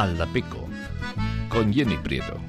Aldapeco con Jenny Prieto.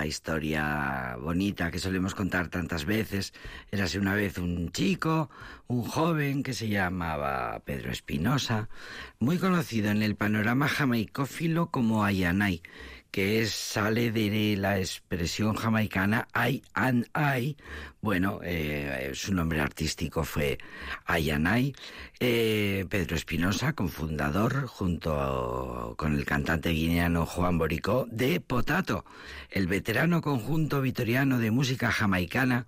La historia bonita que solemos contar tantas veces. Érase una vez un chico, un joven que se llamaba Pedro Espinosa, muy conocido en el panorama jamaicófilo como Ayanay, que es, sale de la expresión jamaicana I and I. Bueno, eh, su nombre artístico fue Ayanay. Eh, Pedro Espinosa, cofundador, junto con el cantante guineano Juan Boricó, de Potato, el veterano conjunto vitoriano de música jamaicana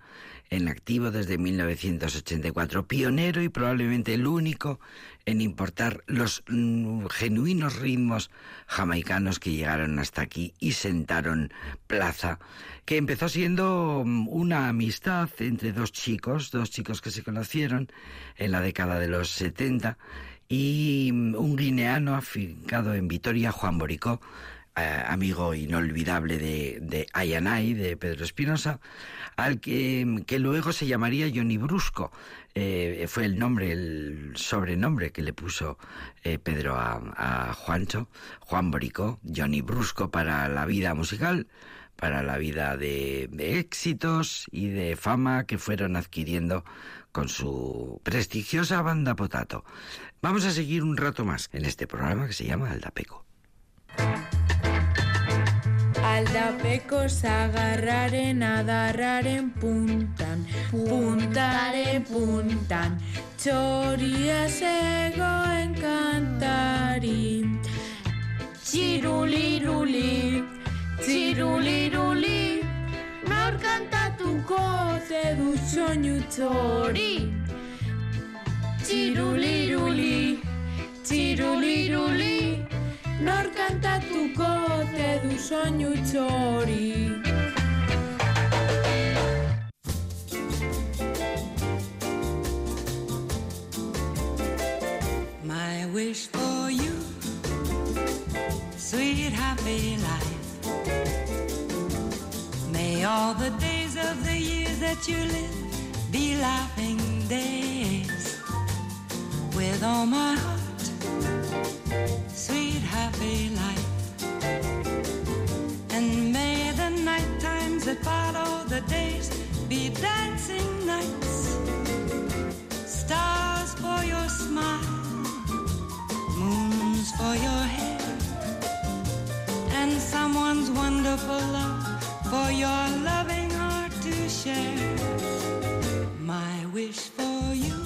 en activo desde 1984, pionero y probablemente el único en importar los mm, genuinos ritmos jamaicanos que llegaron hasta aquí y sentaron plaza, que empezó siendo mm, una amistad entre dos chicos, dos chicos que se conocieron en la década de los 70 y mm, un guineano afincado en Vitoria, Juan Boricó, eh, amigo inolvidable de, de de Pedro Espinosa, al que, luego se llamaría Johnny Brusco. Eh, fue el nombre, el sobrenombre que le puso eh, Pedro a, a, Juancho, Juan Boricó, Johnny Brusco para la vida musical, para la vida de, de éxitos y de fama que fueron adquiriendo con su prestigiosa banda Potato. Vamos a seguir un rato más en este programa que se llama Aldapeco. Aldapekos agarraren adarraren puntan, puntaren puntan, txoria zegoen kantari. Txiruliruli, txiruliruli, nor kantatuko zedu soinu txori. Txiruliruli, txiruliruli, nor kantatuko zedu soinu txori. My wish for you, sweet happy life. May all the days of the years that you live be laughing days. With all my heart, sweet happy life. And may the night times that follow the days be dancing nights. Stars for your smile moons for your hair, and someone's wonderful love for your loving heart to share. My wish for you,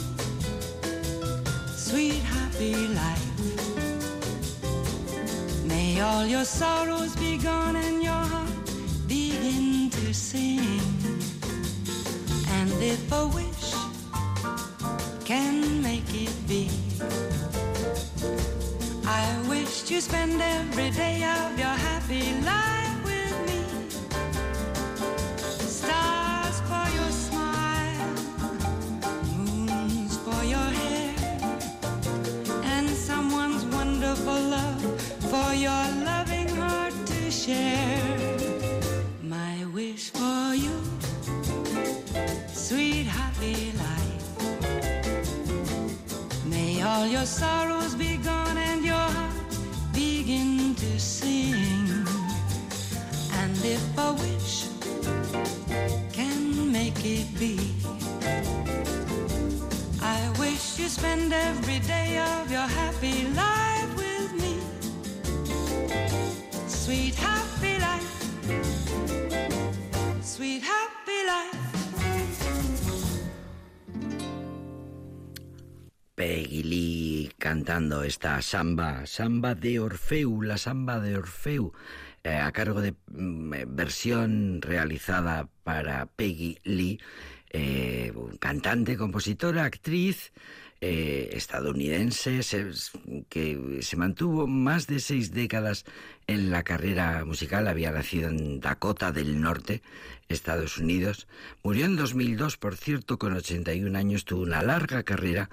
sweet happy life. May all your sorrows be gone and your heart begin to sing. And if a wish can make it be. I wish to spend every day of your happy life share. My wish for you, sweet happy life. May all your sorrows be gone and your heart begin to sing. And if a wish can make it be, I wish you spend every day of your happy life cantando esta samba, samba de Orfeu, la samba de Orfeu, eh, a cargo de mm, versión realizada para Peggy Lee, eh, cantante, compositora, actriz eh, estadounidense se- que se mantuvo más de seis décadas en la carrera musical. Había nacido en Dakota del Norte, Estados Unidos. Murió en 2002, por cierto, con 81 años. Tuvo una larga carrera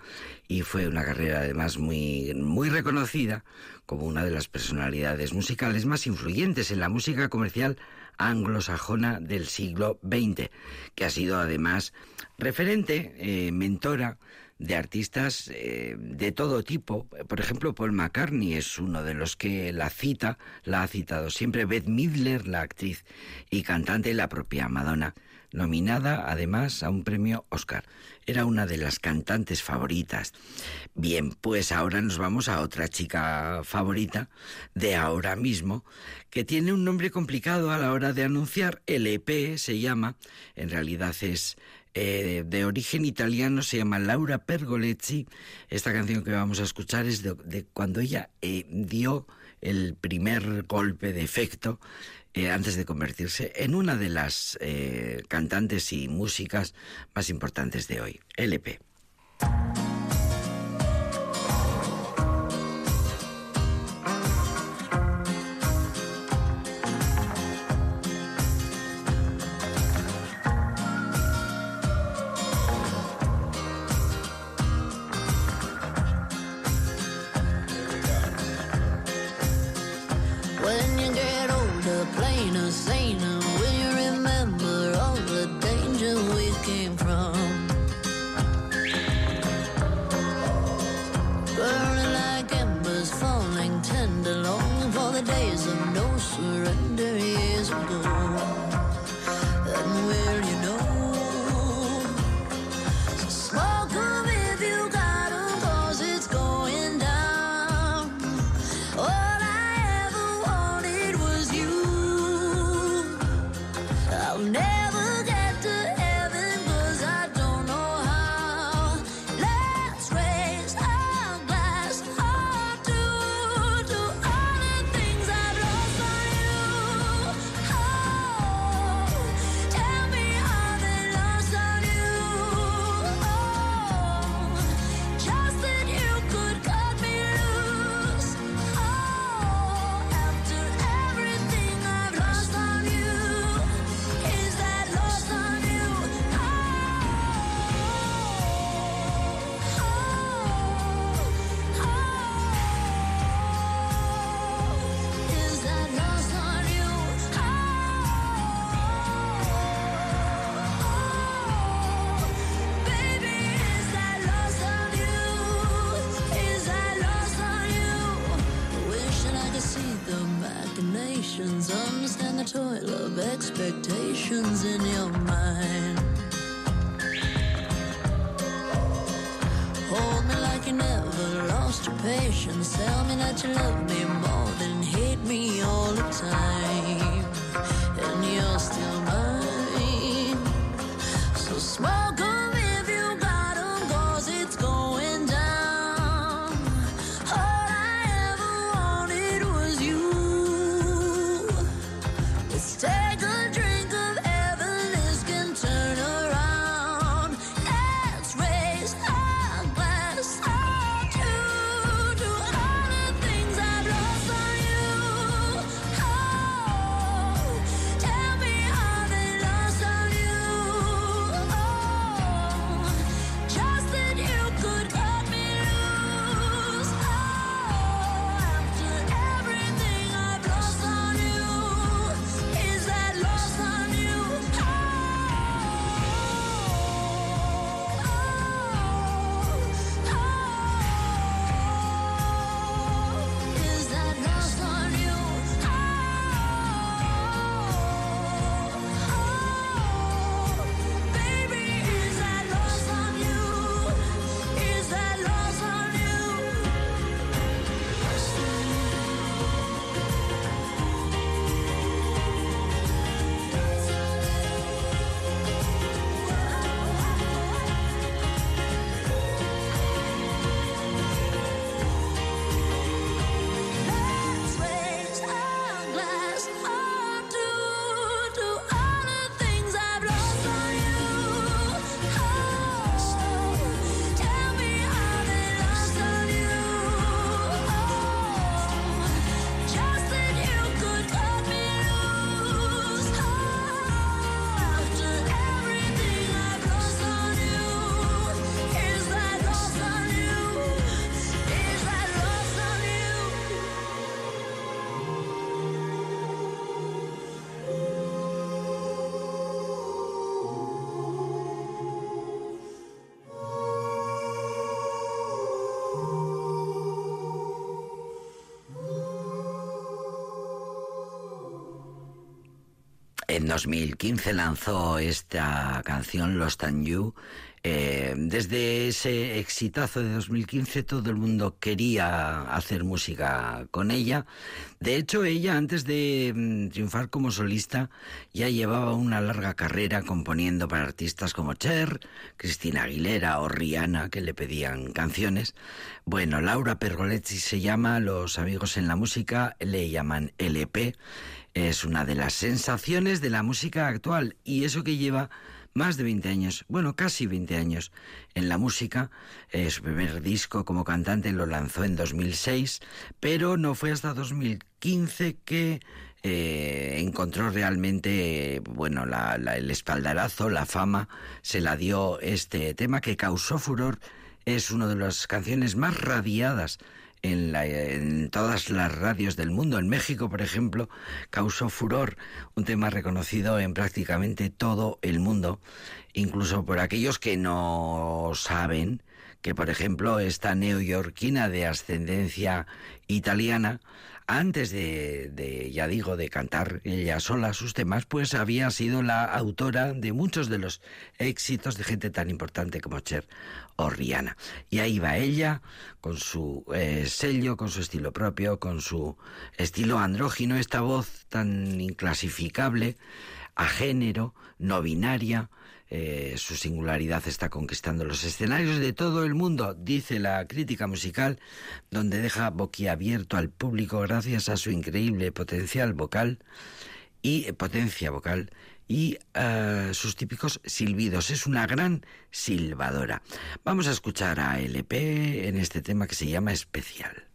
y fue una carrera además muy, muy reconocida como una de las personalidades musicales más influyentes en la música comercial anglosajona del siglo XX, que ha sido además referente, eh, mentora de artistas eh, de todo tipo. Por ejemplo, Paul McCartney es uno de los que la cita, la ha citado siempre. Beth Midler, la actriz y cantante, la propia Madonna, nominada además a un premio Oscar. Era una de las cantantes favoritas. Bien, pues ahora nos vamos a otra chica favorita de ahora mismo, que tiene un nombre complicado a la hora de anunciar. LP se llama, en realidad es eh, de origen italiano, se llama Laura Pergolezzi. Esta canción que vamos a escuchar es de, cuando ella eh, dio el primer golpe de efecto eh, antes de convertirse en una de las cantantes y músicas más importantes de hoy, LP. Expectations in your mind. Hold me like you never lost your patience. Tell me that you love me more than hate me all the time. En 2015 lanzó esta canción Lost and You. Eh, desde ese exitazo de 2015 todo el mundo quería hacer música con ella. De hecho, ella antes de mm, triunfar como solista ya llevaba una larga carrera componiendo para artistas como Cher, Cristina Aguilera o Rihanna que le pedían canciones. Bueno, Laura Pergolezzi se llama, los amigos en la música le llaman LP es una de las sensaciones de la música actual y eso que lleva más de 20 años, bueno, casi 20 años en la música. Su primer disco como cantante lo lanzó en 2006, pero no fue hasta 2015 que eh, encontró realmente, bueno, la- la- el espaldarazo, la fama, se la dio este tema que causó furor. Es una de las canciones más radiadas en, la- en todas las radios del mundo. En México, por ejemplo, causó furor, un tema reconocido en prácticamente todo el mundo, incluso por aquellos que no saben que, por ejemplo, esta neoyorquina de ascendencia italiana, antes de, de, ya digo, de cantar ella sola sus temas, pues había sido la autora de muchos de los éxitos de gente tan importante como Cher o Rihanna. Y ahí va ella, con su eh, sello, con su estilo propio, con su estilo andrógino, esta voz tan inclasificable, a género, no binaria, eh, su singularidad está conquistando los escenarios de todo el mundo, dice la crítica musical, donde deja boquiabierto al público gracias a su increíble potencial vocal y eh, potencia vocal y eh, sus típicos silbidos. Es una gran silbadora. Vamos a escuchar a LP en este tema que se llama Especial.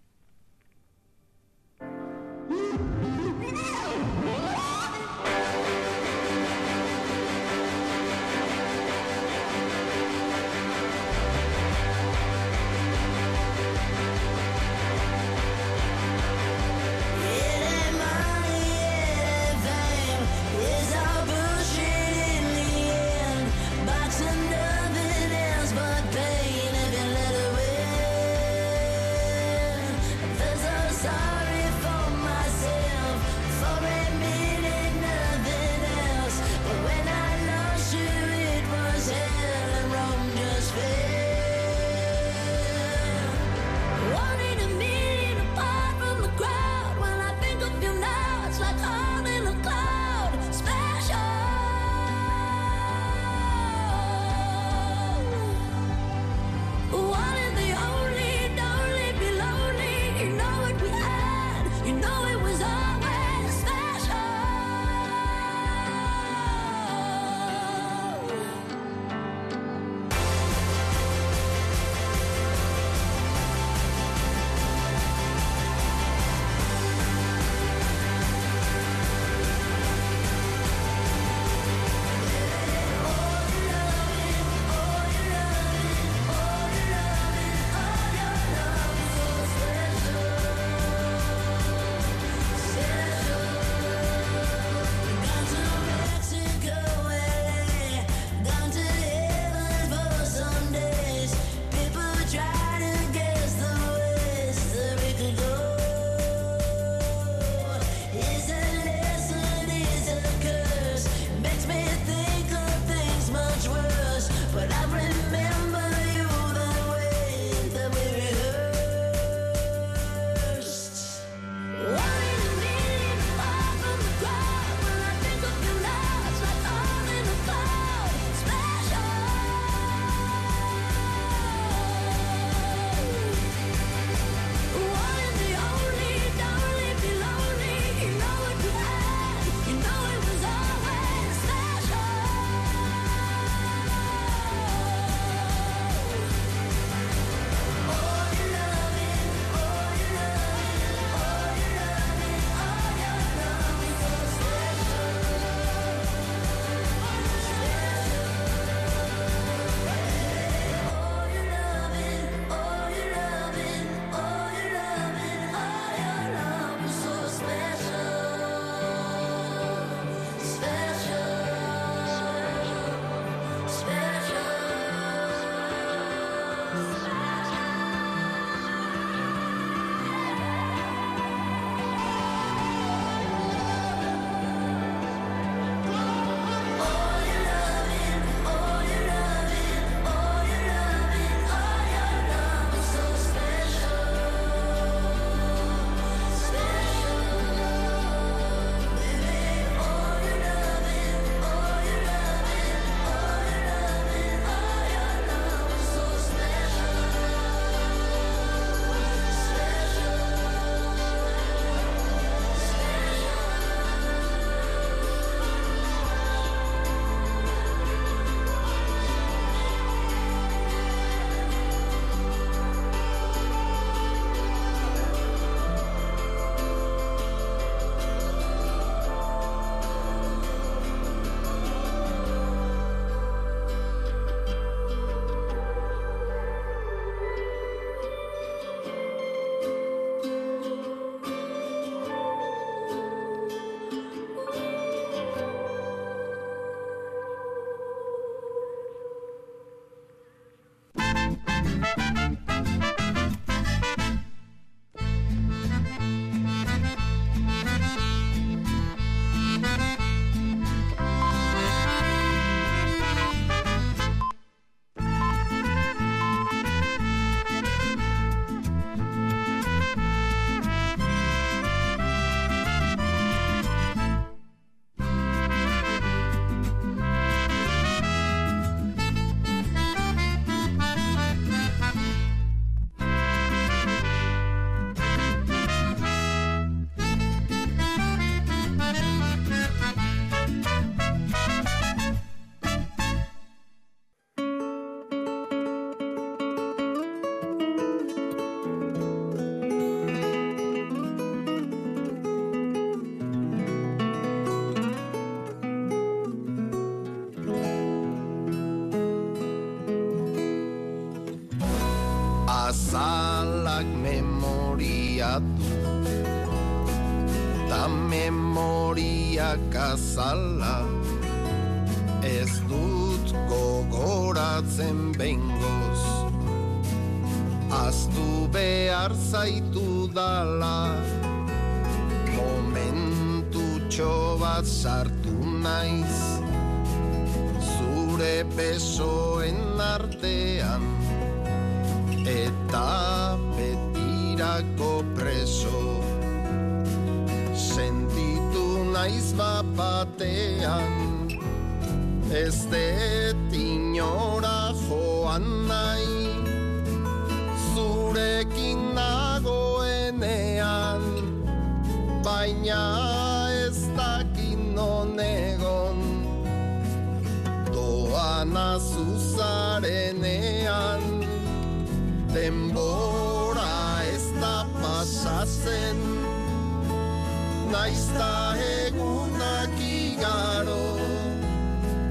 Naizta egunak igaro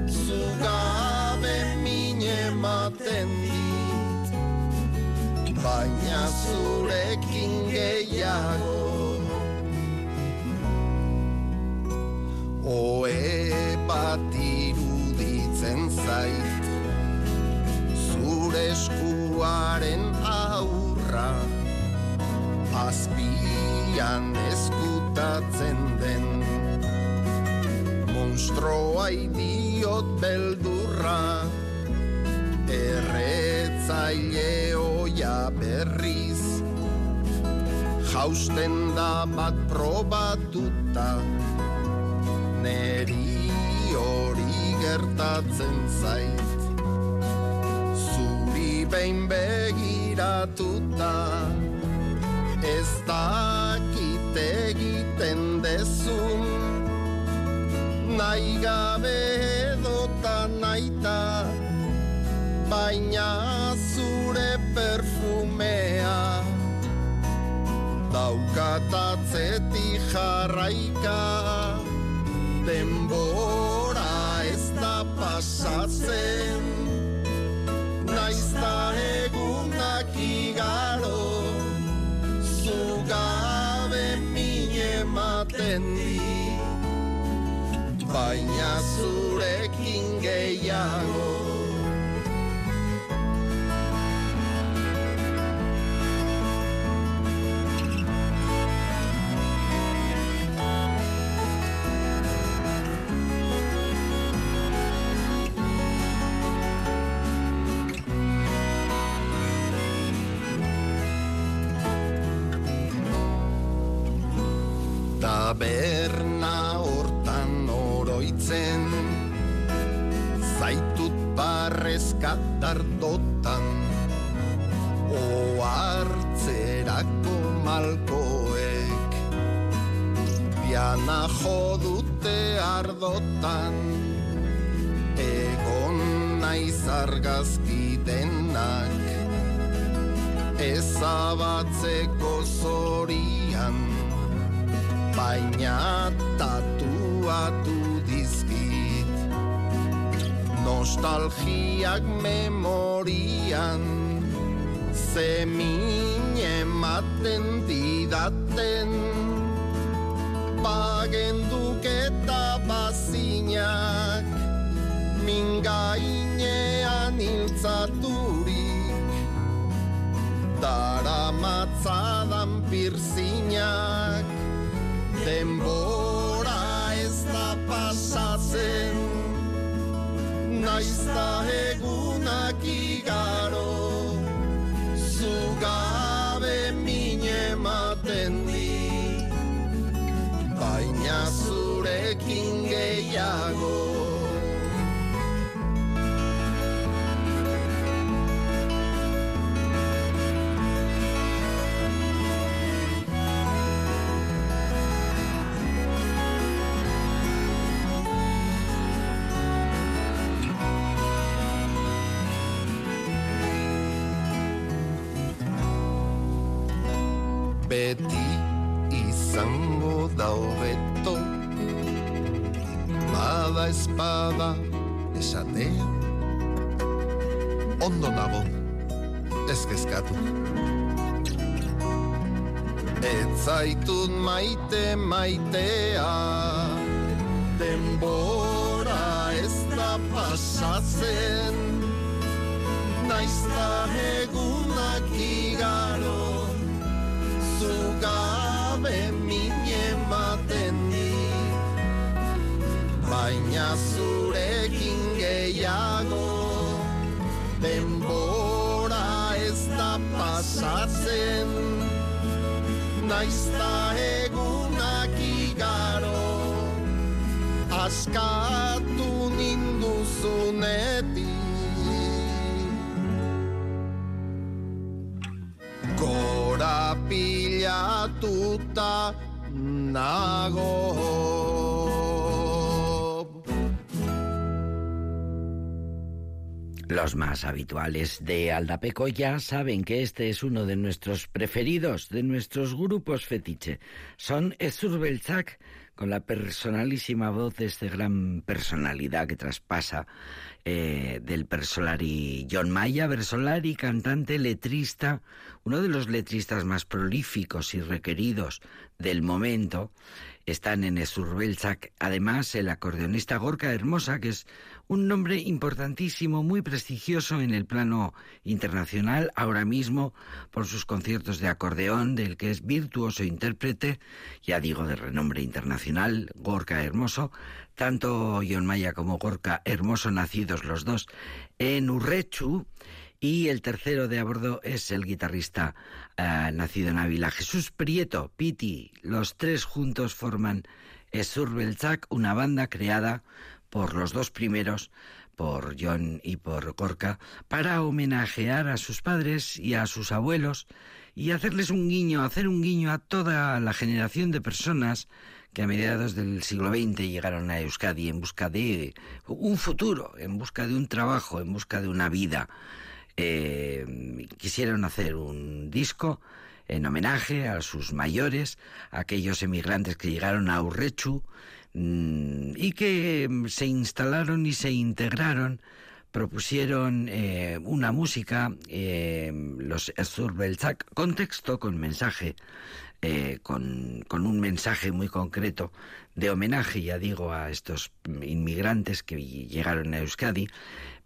Zugabe mine ematen dit Baina zurekin gehiago Oe bat iruditzen zait. Zure eskuaren aurra Azpian eskutatzen den. Monstroa idiot beldurra Erretzaile oia berriz. Jausten da bat probatuta Neri hori gertatzen zait. Zuri behin begiratuta Ez dakit egiten dezun. Nahi gabe edota naita Baina zure perfumea Daukatatzetik jarraika. Denbora ez da pasatzen Baina zurekin gehiago. Hortan oroitzen Zaitut barrezkatar dotan Oartzerako malkoek. Piana jodute ardotan Egon naiz argazki denak. Ezabatzeko zorian baina tatuatu Nostalgiak memorian. Zemin ematen didaten Bagenduk eta bazinak mingainean iltzaturik Dara matzadan pirzinak Denbora beti izango da hobeto Bada espada esatea Ondo nago ez kezkatu. Maite maitea, denbora ez da pasatzen, naizta egunak zugabe mine ematen dit, baina zurekin gehiago, denbora ez da pasatzen, naizta egunak igaro, askatu ninduzunetik. Gora nago. Los más habituales de Aldapeco ya saben que este es uno de nuestros preferidos, de nuestros grupos fetiche. Son con la personalísima voz de este gran personalidad que traspasa eh, del Bersolari John Maya, Bersolari, cantante, letrista, uno de los letristas más prolíficos y requeridos del momento. Están en Esurbelchak, además el acordeonista Gorka Hermosa, que es un nombre importantísimo, muy prestigioso en el plano internacional, ahora mismo por sus conciertos de acordeón, del que es virtuoso intérprete, ya digo de renombre internacional, Gorka Hermoso, tanto John Maya como Gorka Hermoso, nacidos los dos en Urrechu, y el tercero de a bordo es el guitarrista eh, nacido en Ávila, Jesús Prieto, Piti. Los tres juntos forman Esurbelchak, una banda creada por los dos primeros, por John y por Gorka, para homenajear a sus padres y a sus abuelos y hacerles un guiño, hacer un guiño a toda la generación de personas que a mediados del siglo XX llegaron a Euskadi en busca de un futuro, en busca de un trabajo, en busca de una vida. Eh, quisieron hacer un disco en homenaje a sus mayores, a aquellos emigrantes que llegaron a Urrechu mm, y que mm, se instalaron y se integraron propusieron eh, una música, eh, los Zurbelzak, con texto, con mensaje, eh, con, con, un mensaje muy concreto de homenaje, ya digo, a estos inmigrantes que llegaron a Euskadi.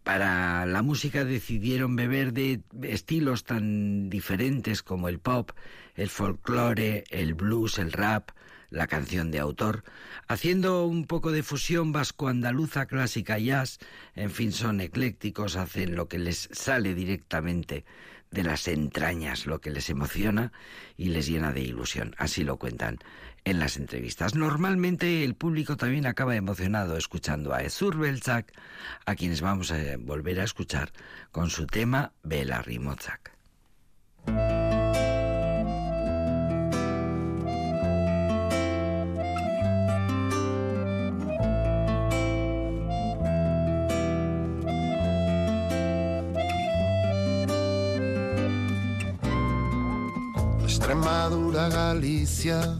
Para la música decidieron beber de estilos tan diferentes como el pop, el folclore, el blues, el rap, la canción de autor, haciendo un poco de fusión vasco-andaluza, clásica, jazz, en fin, son eclécticos, hacen lo que les sale directamente de las entrañas, lo que les emociona y les llena de ilusión. Así lo cuentan en las entrevistas. Normalmente el público también acaba emocionado escuchando a Ezur Belzak, a quienes vamos a volver a escuchar con su tema Bela Rimozak. Extremadura, Galizia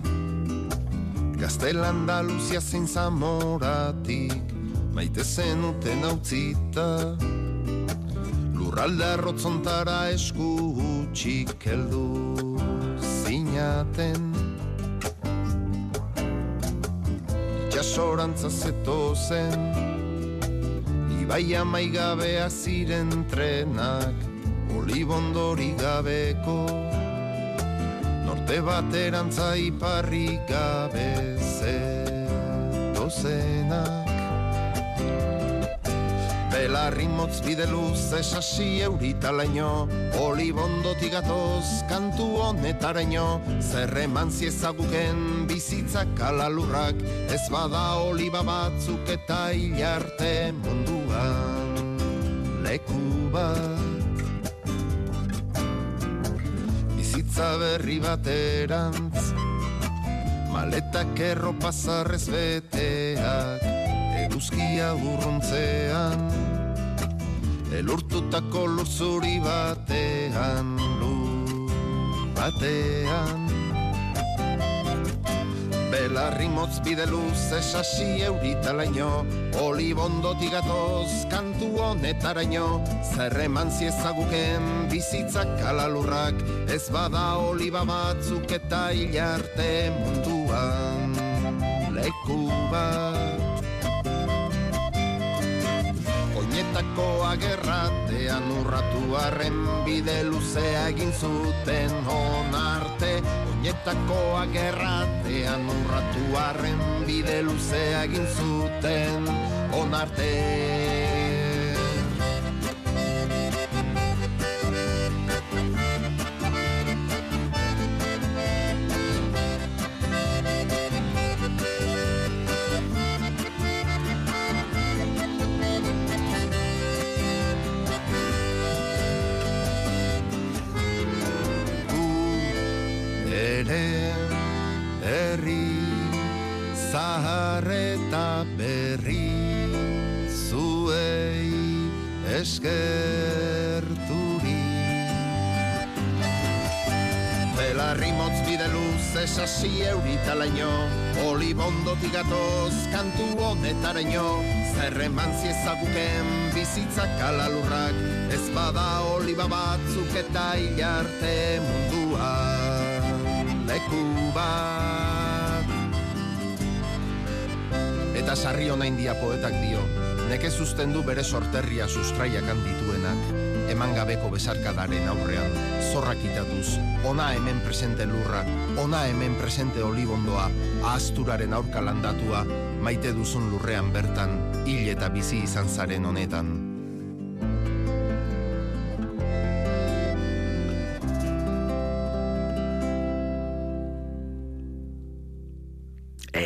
Gaztel Andaluzia zein zamoratik Maite zenuten utzita Lurralde arrotzontara esku utxik heldu zinaten. Itxasorantza zeto zen Ibaia maigabea ziren trenak Olibondori gabeko Norte baterantza iparri gabe zetozenak Belarri motz bide luz esasi eurita laino Olibondotik gatoz kantu honetaraino. Zerreman ziezaguken bizitzak alalurrak Ez bada oliba batzuk eta hilarte munduan Leku bat bizitza berri baterantz Maletak erropa zarrez beteak Eguzkia urruntzean. Elurtutako lurzuri batean Lur batean Belarri motz bide luz esasi euritalaino Olibondotik gatoz kantu honetaraino. Zerreman ziezaguken bizitzak alalurrak Ez bada oliba batzuk eta hilarte munduan. Leku bat. Oinetako agerratean urratu arren bide luzea egin zuten onarte Oinetako agerratean urratu arren bide luzea egin zuten onarte eskerturi Belarri motz bide luz esasi euritalaino Olibondotik gatoz kantu honetaraino Zerreman ziezaguken bizitzak alalurrak Ez bada oliba batzuk eta hilarte munduan Leku bat Eta sarri hona india poetak dio Nekez uzten du bere sorterria sustraiakan dituenak eman gabeko besarkadaren aurrean, zorrak itatuz, ona hemen presente lurra, ona hemen presente olibondoa, ahazturaren aurka landatua, maite duzun lurrean bertan, hil eta bizi izan zaren honetan.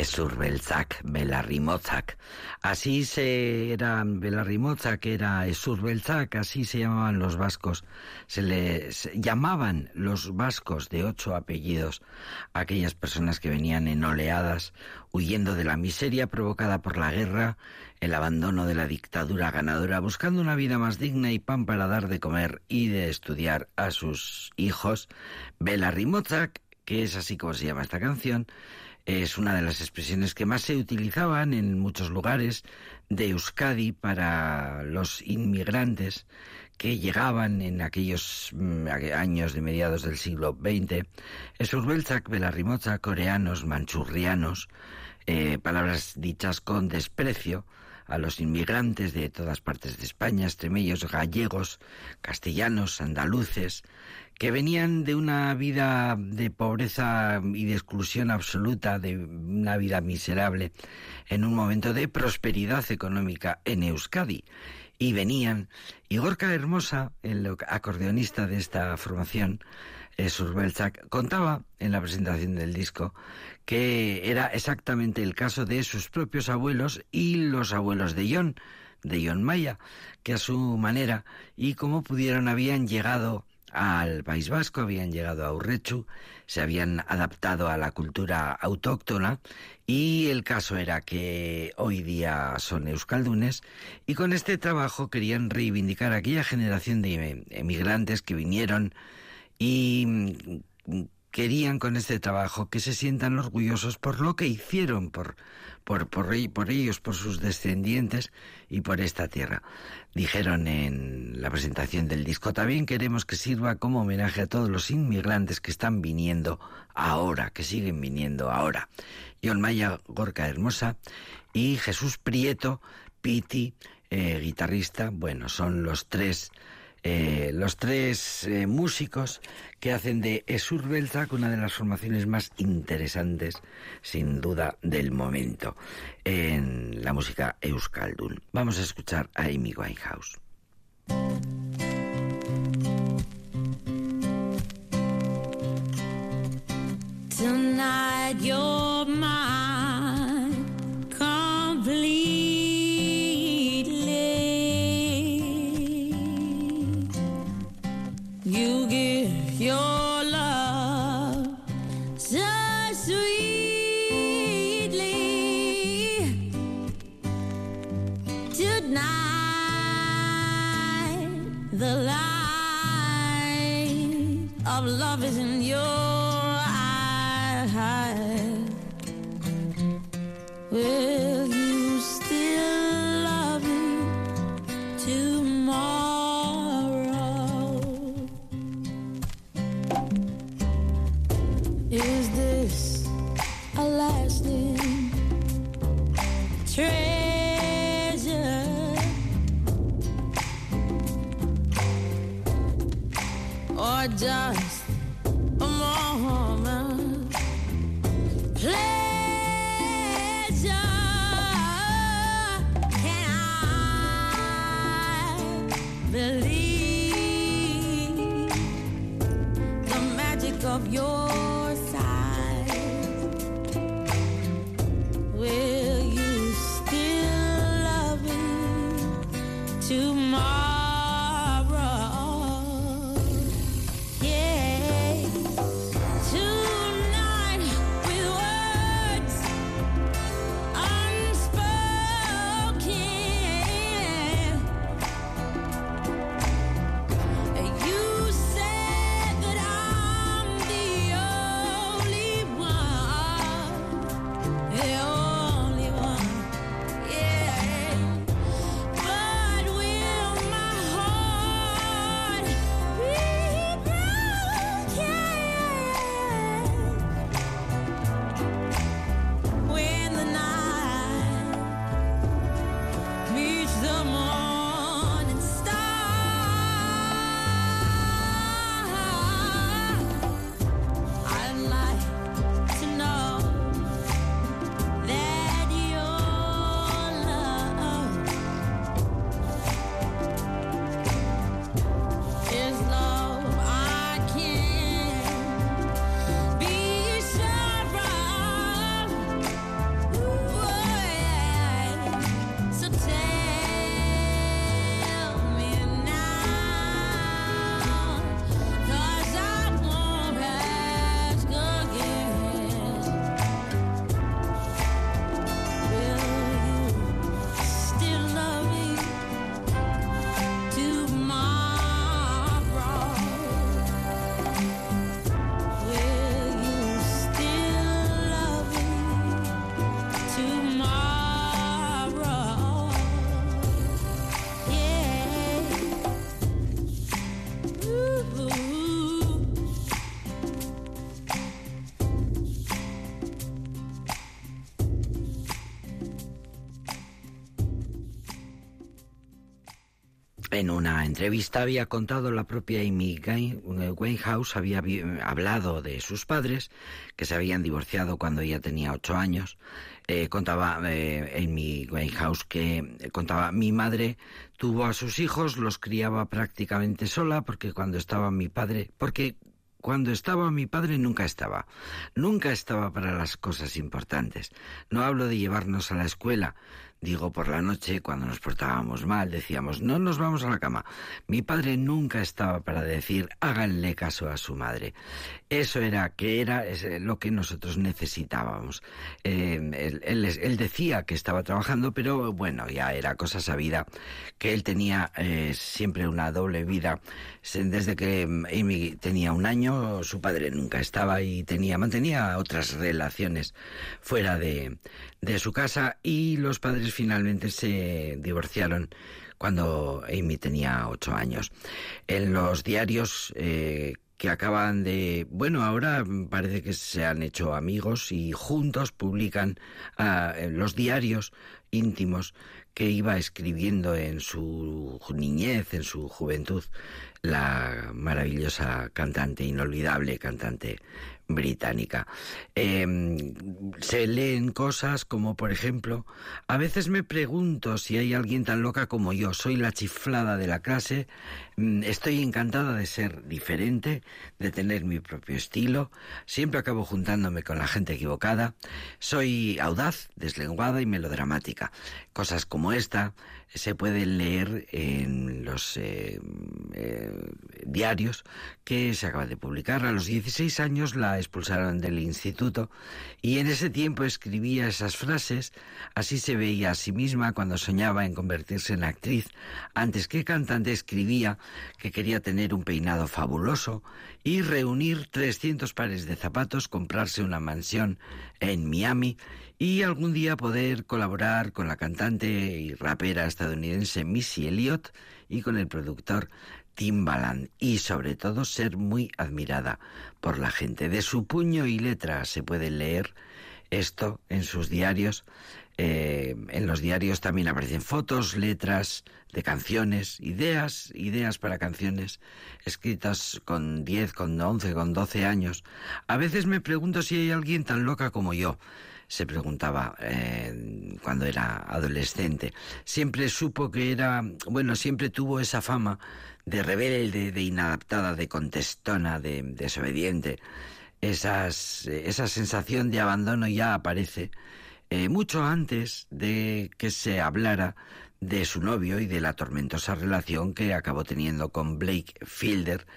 Esurbeltzak, belarrimotzak. Así se era esurbeltzak, así se llamaban los vascos. Se les llamaban los vascos de ocho apellidos aquellas personas que venían en oleadas, huyendo de la miseria provocada por la guerra, el abandono de la dictadura ganadora, buscando una vida más digna y pan para dar de comer y de estudiar a sus hijos. Belarrimotzak, que es así como se llama esta canción, es una de las expresiones que más se utilizaban en muchos lugares de Euskadi para los inmigrantes que llegaban en aquellos mm, años de mediados del siglo XX. Esurbeltzak, belarrimotzak, coreanos, manchurrianos, eh, palabras dichas con desprecio a los inmigrantes de todas partes de España, extremeños, gallegos, castellanos, andaluces, que venían de una vida de pobreza y de exclusión absoluta, de una vida miserable, en un momento de prosperidad económica en Euskadi. Y venían, y Gorka Hermosa, el acordeonista de esta formación, eh, Surbelchak, contaba en la presentación del disco que era exactamente el caso de sus propios abuelos y los abuelos de John, de John Maya, que a su manera y como pudieron habían llegado al País Vasco, habían llegado a Urrechu, se habían adaptado a la cultura autóctona y el caso era que hoy día son euskaldunes y con este trabajo querían reivindicar a aquella generación de emigrantes que vinieron y querían con este trabajo que se sientan orgullosos por lo que hicieron por, por, por, por, ellos, por sus descendientes y por esta tierra. Dijeron en la presentación del disco, también queremos que sirva como homenaje a todos los inmigrantes que están viniendo ahora, que siguen viniendo ahora. John Maya, Gorka Hermosa y Jesús Prieto, Piti, eh, guitarrista, bueno, son los tres eh, los tres eh, músicos que hacen de Esurbelzak una de las formaciones más interesantes, sin duda, del momento en la música Euskaldun. Vamos a escuchar a Amy Winehouse. Tonight you're love is in En una entrevista había contado la propia Amy Gai- Winehouse, había hablado de sus padres, que se habían divorciado cuando ella tenía ocho años. Eh, contaba eh, Amy Winehouse que eh, contaba, mi madre tuvo a sus hijos, los criaba prácticamente sola, porque cuando estaba mi padre, porque cuando estaba mi padre nunca estaba. Nunca estaba para las cosas importantes. No hablo de llevarnos a la escuela. Digo, por la noche, cuando nos portábamos mal, decíamos, no nos vamos a la cama. Mi padre nunca estaba para decir, háganle caso a su madre. Eso era que era eh, lo que nosotros necesitábamos. Eh, él, él decía que estaba trabajando, pero bueno, ya era cosa sabida que él tenía eh, siempre una doble vida. Desde que mm, Amy tenía un año, su padre nunca estaba y tenía, mantenía otras relaciones fuera de, de su casa y los padres finalmente se divorciaron cuando Amy tenía ocho años. En los diarios eh, que acaban de... Bueno, ahora parece que se han hecho amigos y juntos publican ah, los diarios íntimos que iba escribiendo en su niñez, en su juventud, la maravillosa cantante, inolvidable cantante británica. Eh, se leen cosas como, por ejemplo, a veces me pregunto si hay alguien tan loca como yo. Soy la chiflada de la clase, mm, estoy encantada de ser diferente, de tener mi propio estilo, siempre acabo juntándome con la gente equivocada, soy audaz, deslenguada y melodramática. Cosas como esta se pueden leer en los eh, eh, diarios que se acaba de publicar. A los 16 años la expulsaron del instituto y en ese tiempo escribía esas frases. Así se veía a sí misma cuando soñaba en convertirse en actriz. Antes que cantante escribía que quería tener un peinado fabuloso y reunir 300 pares de zapatos, comprarse una mansión en Miami y algún día poder colaborar con la cantante y rapera estadounidense Missy Elliott y con el productor Timbaland y sobre todo ser muy admirada por la gente. De su puño y letra se puede leer esto en sus diarios Eh, en los diarios también aparecen fotos, letras de canciones, ideas, ideas para canciones escritas con 10, con 11, con 12 años. A veces me pregunto si hay alguien tan loca como yo se preguntaba eh, cuando era adolescente. Siempre supo que era, bueno, siempre tuvo esa fama de rebelde, de inadaptada, de contestona, de desobediente. Esas, esa sensación de abandono ya aparece eh, mucho antes de que se hablara de su novio y de la tormentosa relación que acabó teniendo con Blake Fielder,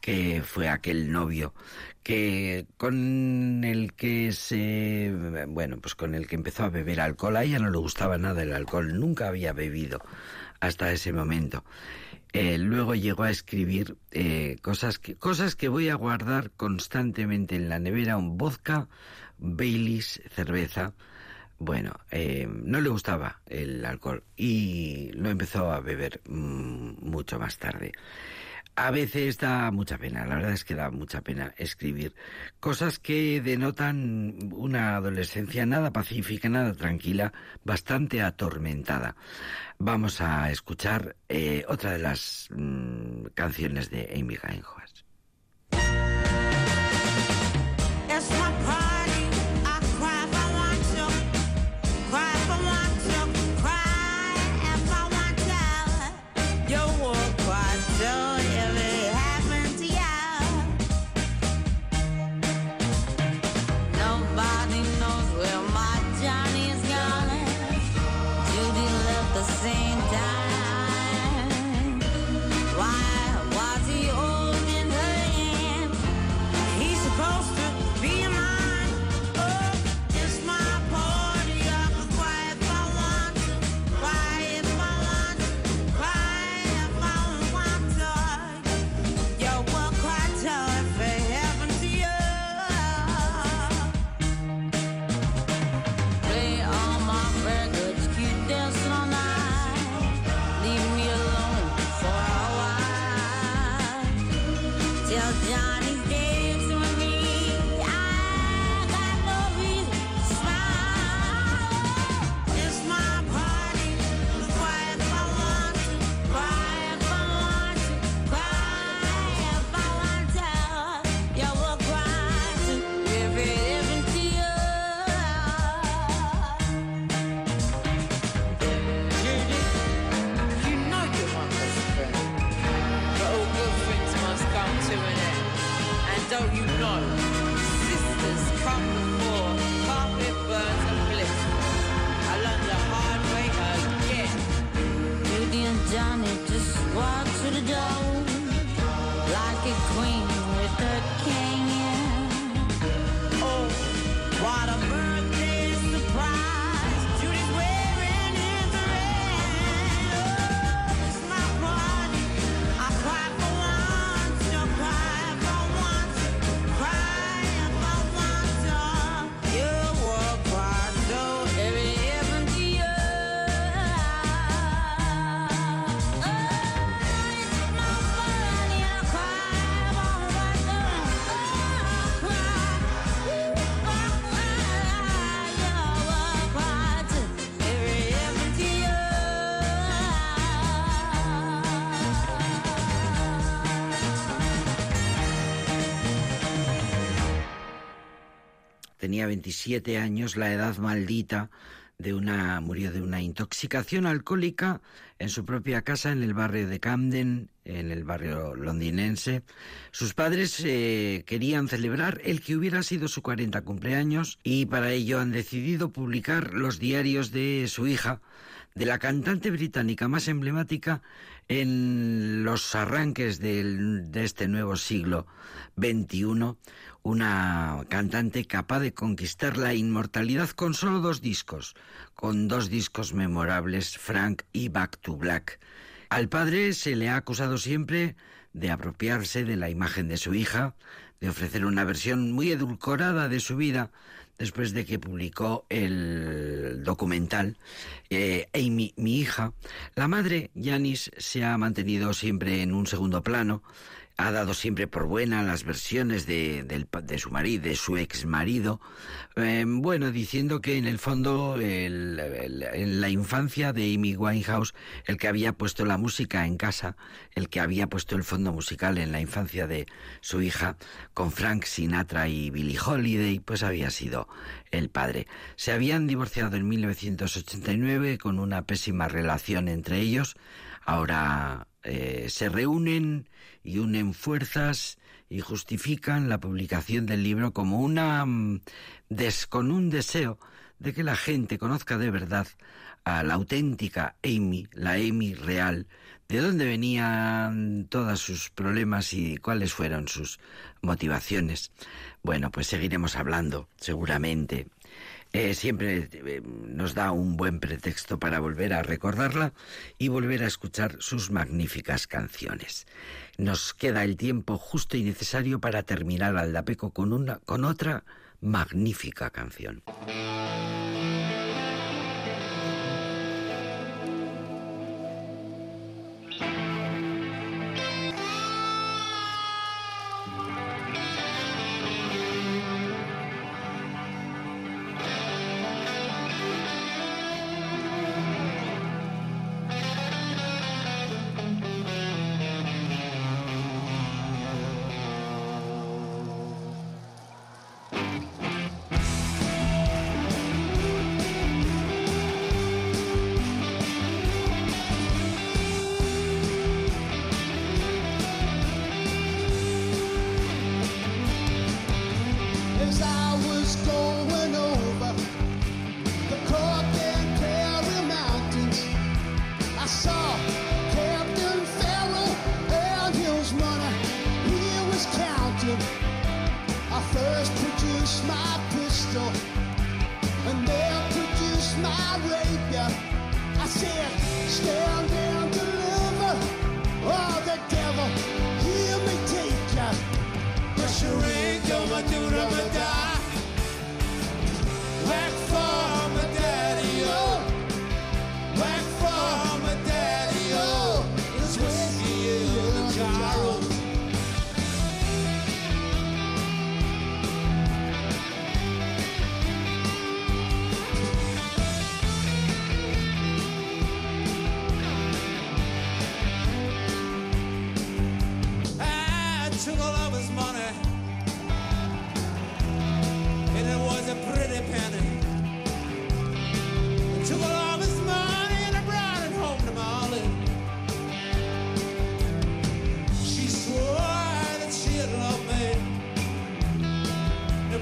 que fue aquel novio que con el que se bueno pues con el que empezó a beber alcohol. A ella no le gustaba nada el alcohol nunca había bebido hasta ese momento. Eh, luego llegó a escribir eh, cosas que cosas que voy a guardar constantemente en la nevera un vodka Baileys cerveza. Bueno, eh, no le gustaba el alcohol y lo empezó a beber mm, mucho más tarde. A veces da mucha pena, la verdad es que da mucha pena escribir cosas que denotan una adolescencia nada pacífica, nada tranquila, bastante atormentada. Vamos a escuchar eh, otra de las mm, canciones de Amy Winehouse. Don't you know, sisters come before carpet burns Tenía 27 años, la edad maldita de una murió de una intoxicación alcohólica en su propia casa en el barrio de Camden, en el barrio londinense. Sus padres eh, querían celebrar el que hubiera sido su 40 cumpleaños y para ello han decidido publicar los diarios de su hija, de la cantante británica más emblemática en los arranques de este nuevo siglo XXI, una cantante capaz de conquistar la inmortalidad con solo dos discos, con dos discos memorables, Frank y Back to Black. Al padre se le ha acusado siempre de apropiarse de la imagen de su hija, de ofrecer una versión muy edulcorada de su vida, después de que publicó el documental eh, Amy, mi hija. La madre, Janis, se ha mantenido siempre en un segundo plano, ha dado siempre por buena las versiones de, de su marido, de su ex marido, bueno, diciendo que en el fondo en la infancia de Amy Winehouse, el que había puesto la música en casa, el que había puesto el fondo musical en la infancia de su hija con Frank Sinatra y Billie Holiday, pues había sido el padre. Se habían divorciado en 1989 con una pésima relación entre ellos. Ahora eh, se reúnen y unen fuerzas y justifican la publicación del libro como una mm, con un deseo de que la gente conozca de verdad a la auténtica Amy, la Amy real, de dónde venían todos sus problemas y cuáles fueron sus motivaciones. Bueno, pues seguiremos hablando, seguramente. Eh, siempre eh, nos da un buen pretexto para volver a recordarla y volver a escuchar sus magníficas canciones. Nos queda el tiempo justo y necesario para terminar al Dapeco con una con otra magnífica canción.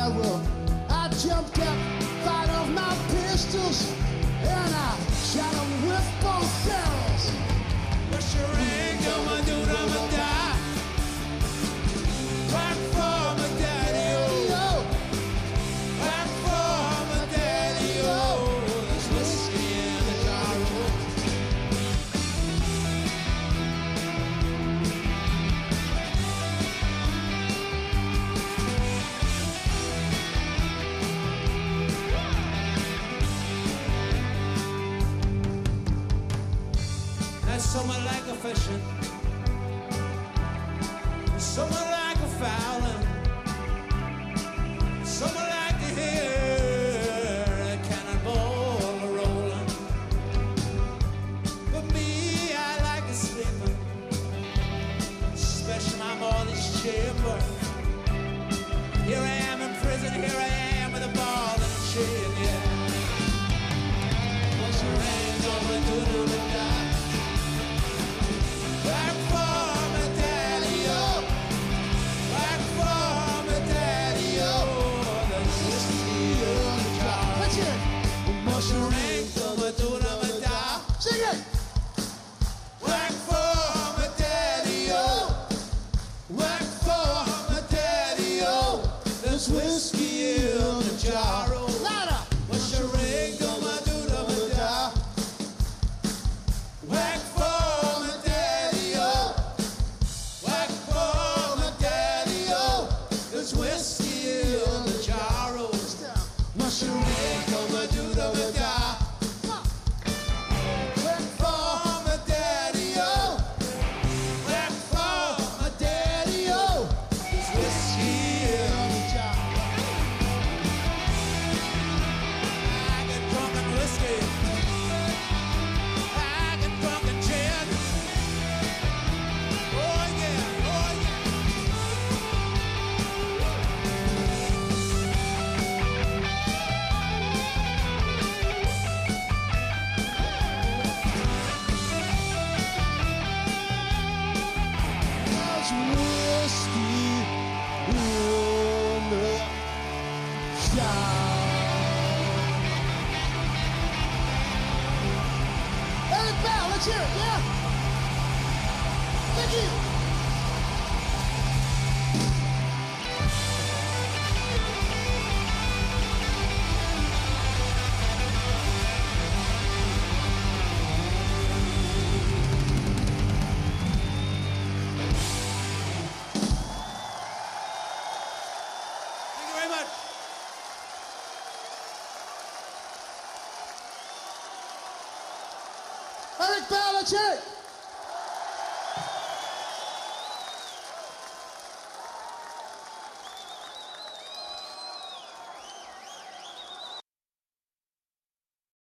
I jumped up, う。